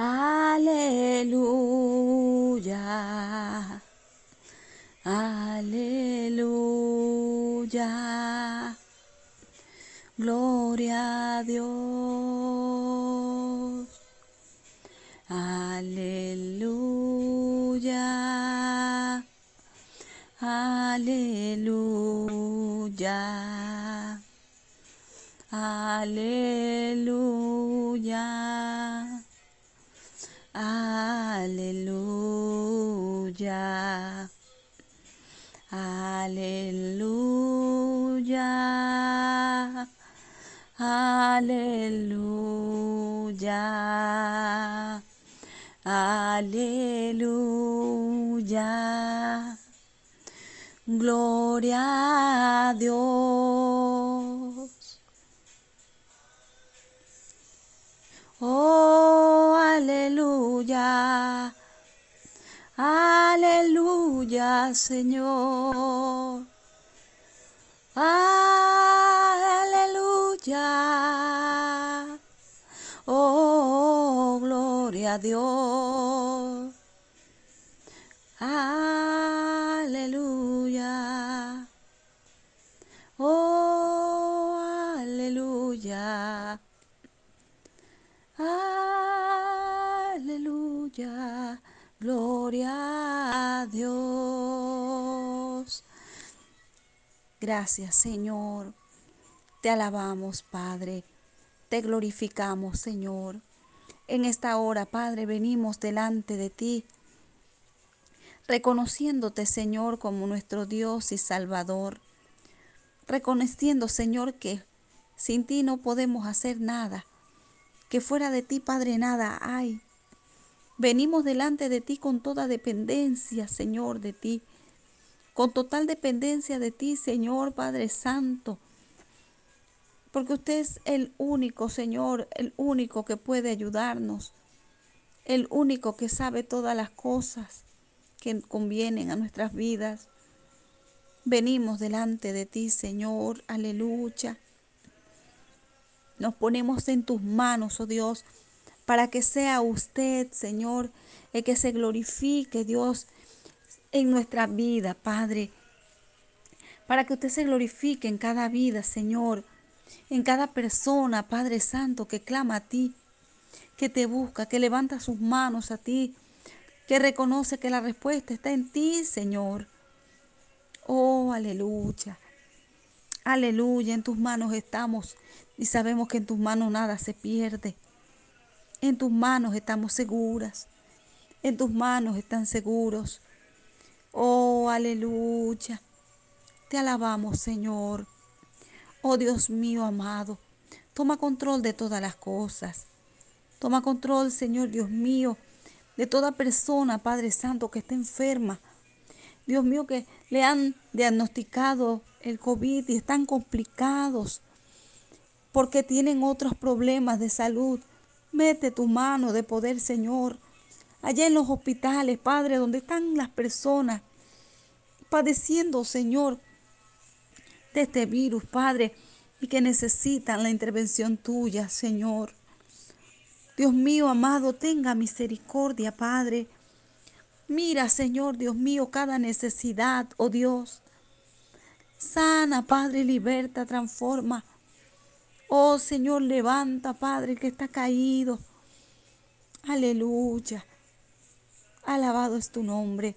Aleluya. Aleluya. Gloria a Dios. Aleluya. Aleluya. Aleluya. Aleluya. Aleluya. Aleluya. Aleluya. Gloria a Dios. Señor. Aleluya. Oh, gloria a Dios. Aleluya. Oh, aleluya. Aleluya. Gloria Gracias, Señor. Te alabamos, Padre. Te glorificamos, Señor. En esta hora, Padre, venimos delante de ti, reconociéndote, Señor, como nuestro Dios y Salvador. Reconociendo, Señor, que sin ti no podemos hacer nada, que fuera de ti, Padre, nada hay. Venimos delante de ti con toda dependencia, Señor, de ti. Con total dependencia de ti, Señor Padre Santo. Porque usted es el único, Señor, el único que puede ayudarnos. El único que sabe todas las cosas que convienen a nuestras vidas. Venimos delante de ti, Señor. Aleluya. Nos ponemos en tus manos, oh Dios para que sea usted, Señor, el que se glorifique, Dios, en nuestra vida, Padre. Para que usted se glorifique en cada vida, Señor, en cada persona, Padre Santo, que clama a ti, que te busca, que levanta sus manos a ti, que reconoce que la respuesta está en ti, Señor. Oh, aleluya. Aleluya, en tus manos estamos y sabemos que en tus manos nada se pierde. En tus manos estamos seguras. En tus manos están seguros. Oh, aleluya. Te alabamos, Señor. Oh Dios mío amado, toma control de todas las cosas. Toma control, Señor Dios mío, de toda persona, Padre Santo, que esté enferma. Dios mío, que le han diagnosticado el COVID y están complicados porque tienen otros problemas de salud. Mete tu mano de poder, Señor, allá en los hospitales, Padre, donde están las personas padeciendo, Señor, de este virus, Padre, y que necesitan la intervención tuya, Señor. Dios mío, amado, tenga misericordia, Padre. Mira, Señor, Dios mío, cada necesidad, oh Dios. Sana, Padre, liberta, transforma. Oh Señor, levanta, Padre, que está caído. Aleluya. Alabado es tu nombre.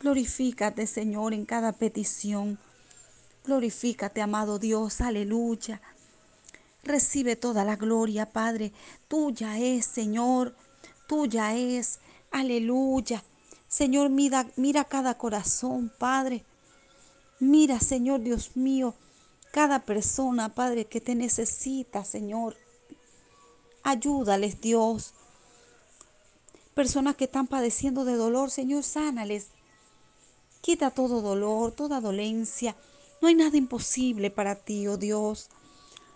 Glorifícate, Señor, en cada petición. Glorifícate, amado Dios. Aleluya. Recibe toda la gloria, Padre. Tuya es, Señor. Tuya es. Aleluya. Señor, mira, mira cada corazón, Padre. Mira, Señor Dios mío, cada persona, Padre, que te necesita, Señor. Ayúdales, Dios. Personas que están padeciendo de dolor, Señor, sánales. Quita todo dolor, toda dolencia. No hay nada imposible para ti, oh Dios.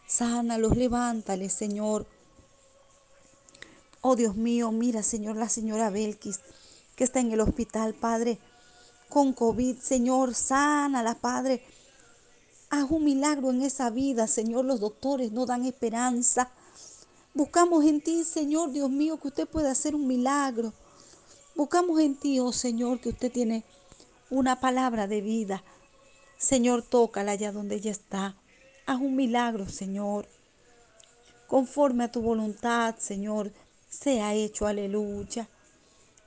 Sánalos, levántales, Señor. Oh Dios mío, mira, Señor, la señora Belkis, que está en el hospital, Padre, con COVID. Señor, sánala, Padre. Haz un milagro en esa vida, Señor. Los doctores no dan esperanza. Buscamos en ti, Señor Dios mío, que usted pueda hacer un milagro. Buscamos en ti, oh Señor, que usted tiene una palabra de vida. Señor, tócala allá donde ella está. Haz un milagro, Señor. Conforme a tu voluntad, Señor, sea hecho. Aleluya.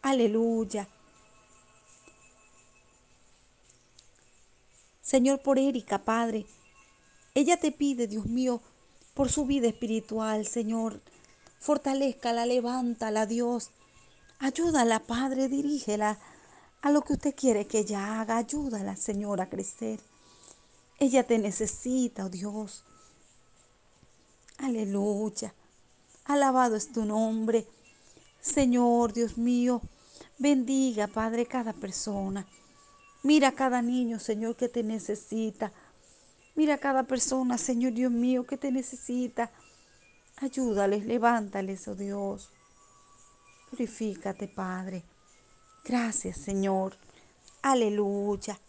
Aleluya. Señor, por Erika, Padre. Ella te pide, Dios mío, por su vida espiritual, Señor. Fortalezcala, levántala, Dios. Ayúdala, Padre, dirígela a lo que usted quiere que ella haga. Ayúdala, Señor, a crecer. Ella te necesita, oh Dios. Aleluya. Alabado es tu nombre. Señor, Dios mío, bendiga, Padre, cada persona. Mira a cada niño, Señor, que te necesita. Mira a cada persona, Señor Dios mío, que te necesita. Ayúdales, levántales, oh Dios. Purifícate, Padre. Gracias, Señor. Aleluya.